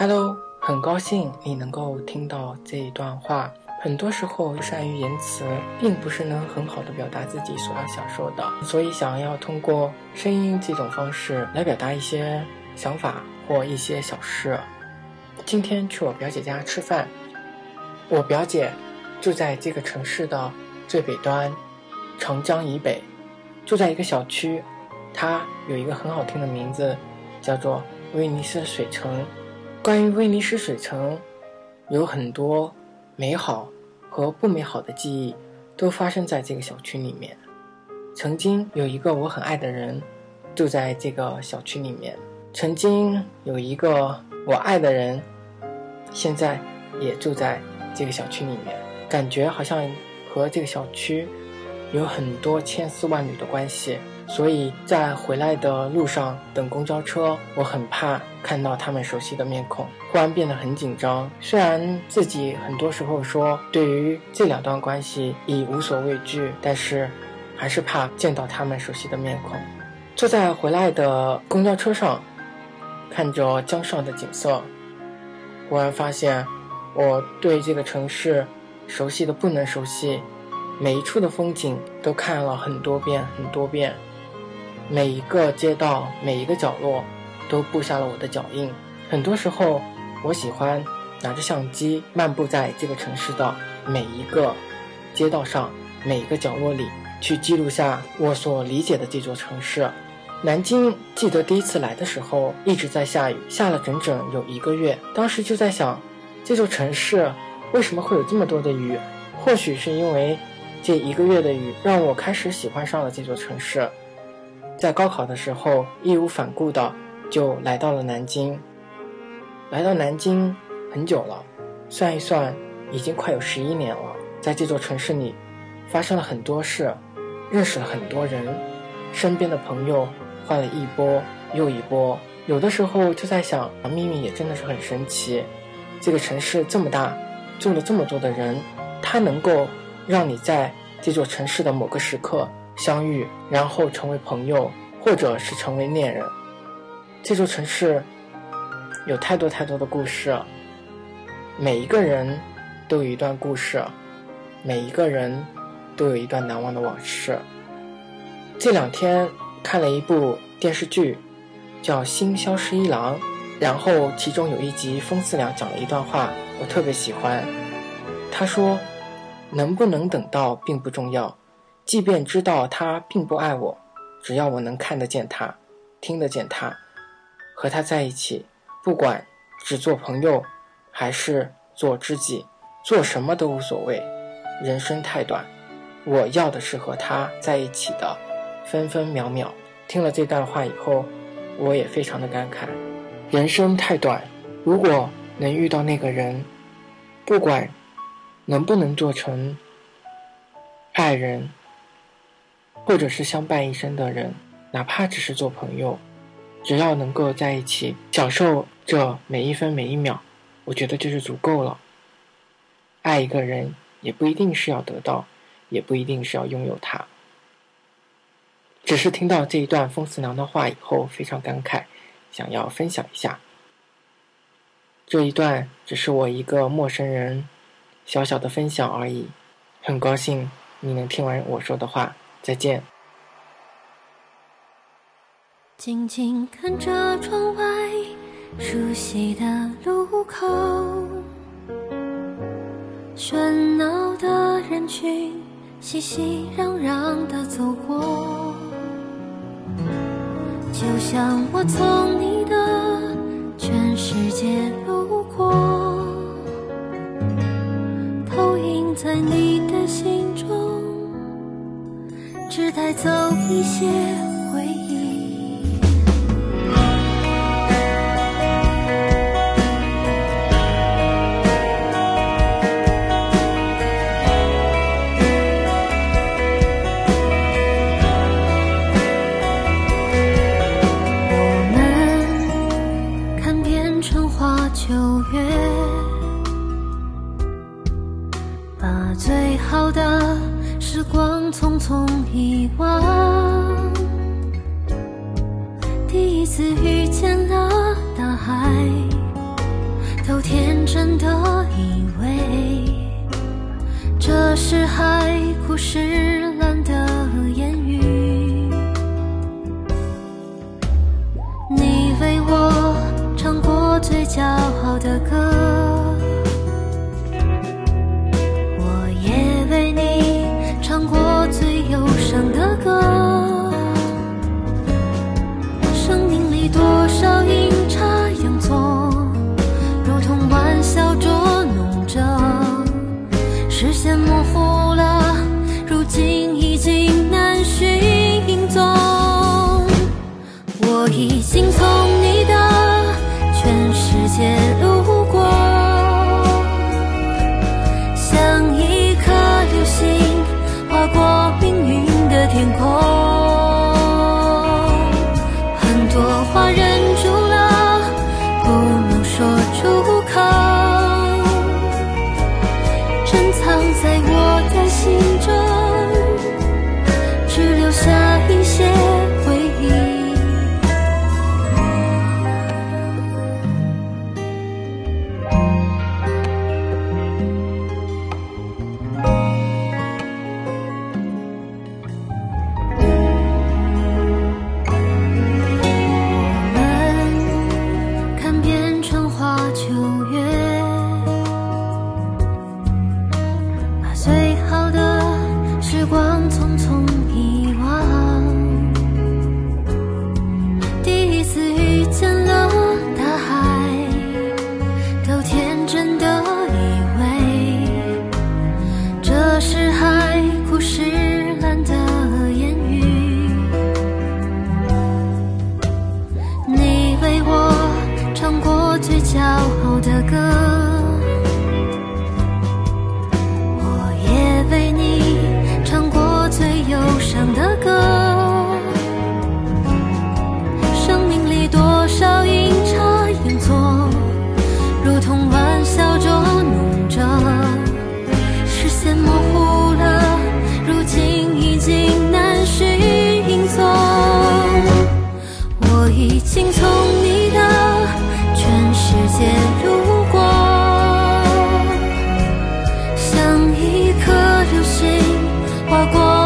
Hello，很高兴你能够听到这一段话。很多时候，善于言辞并不是能很好的表达自己所要享受的，所以想要通过声音这种方式来表达一些想法或一些小事。今天去我表姐家吃饭，我表姐住在这个城市的最北端，长江以北，住在一个小区，它有一个很好听的名字，叫做威尼斯水城。关于威尼斯水城，有很多美好和不美好的记忆，都发生在这个小区里面。曾经有一个我很爱的人，住在这个小区里面。曾经有一个我爱的人，现在也住在这个小区里面。感觉好像和这个小区有很多千丝万缕的关系。所以在回来的路上等公交车，我很怕看到他们熟悉的面孔，忽然变得很紧张。虽然自己很多时候说对于这两段关系已无所畏惧，但是还是怕见到他们熟悉的面孔。坐在回来的公交车上，看着江上的景色，忽然发现我对这个城市熟悉的不能熟悉，每一处的风景都看了很多遍很多遍。每一个街道，每一个角落，都布下了我的脚印。很多时候，我喜欢拿着相机漫步在这个城市的每一个街道上，每一个角落里，去记录下我所理解的这座城市。南京，记得第一次来的时候一直在下雨，下了整整有一个月。当时就在想，这座城市为什么会有这么多的雨？或许是因为这一个月的雨，让我开始喜欢上了这座城市。在高考的时候，义无反顾的就来到了南京。来到南京很久了，算一算，已经快有十一年了。在这座城市里，发生了很多事，认识了很多人，身边的朋友换了一波又一波。有的时候就在想，啊命运也真的是很神奇。这个城市这么大，住了这么多的人，它能够让你在这座城市的某个时刻。相遇，然后成为朋友，或者是成为恋人。这座城市有太多太多的故事，每一个人都有一段故事，每一个人都有一段难忘的往事。这两天看了一部电视剧，叫《新消失一郎》，然后其中有一集风四娘讲了一段话，我特别喜欢。他说：“能不能等到并不重要。”即便知道他并不爱我，只要我能看得见他，听得见他，和他在一起，不管只做朋友，还是做知己，做什么都无所谓。人生太短，我要的是和他在一起的分分秒秒。听了这段话以后，我也非常的感慨。人生太短，如果能遇到那个人，不管能不能做成爱人。或者是相伴一生的人，哪怕只是做朋友，只要能够在一起享受这每一分每一秒，我觉得就是足够了。爱一个人也不一定是要得到，也不一定是要拥有他。只是听到这一段风四娘的话以后，非常感慨，想要分享一下。这一段只是我一个陌生人小小的分享而已，很高兴你能听完我说的话。再见。静静看着窗外熟悉的路口，喧闹的人群熙熙攘攘的走过，就像我从你的全世界路过，投影在你的心只带走一些次遇见了大海，都天真的以为这是海枯石烂的言语。你为我唱过最骄傲的歌。的以为这是海枯石烂的言语。你为我唱过最骄傲的划过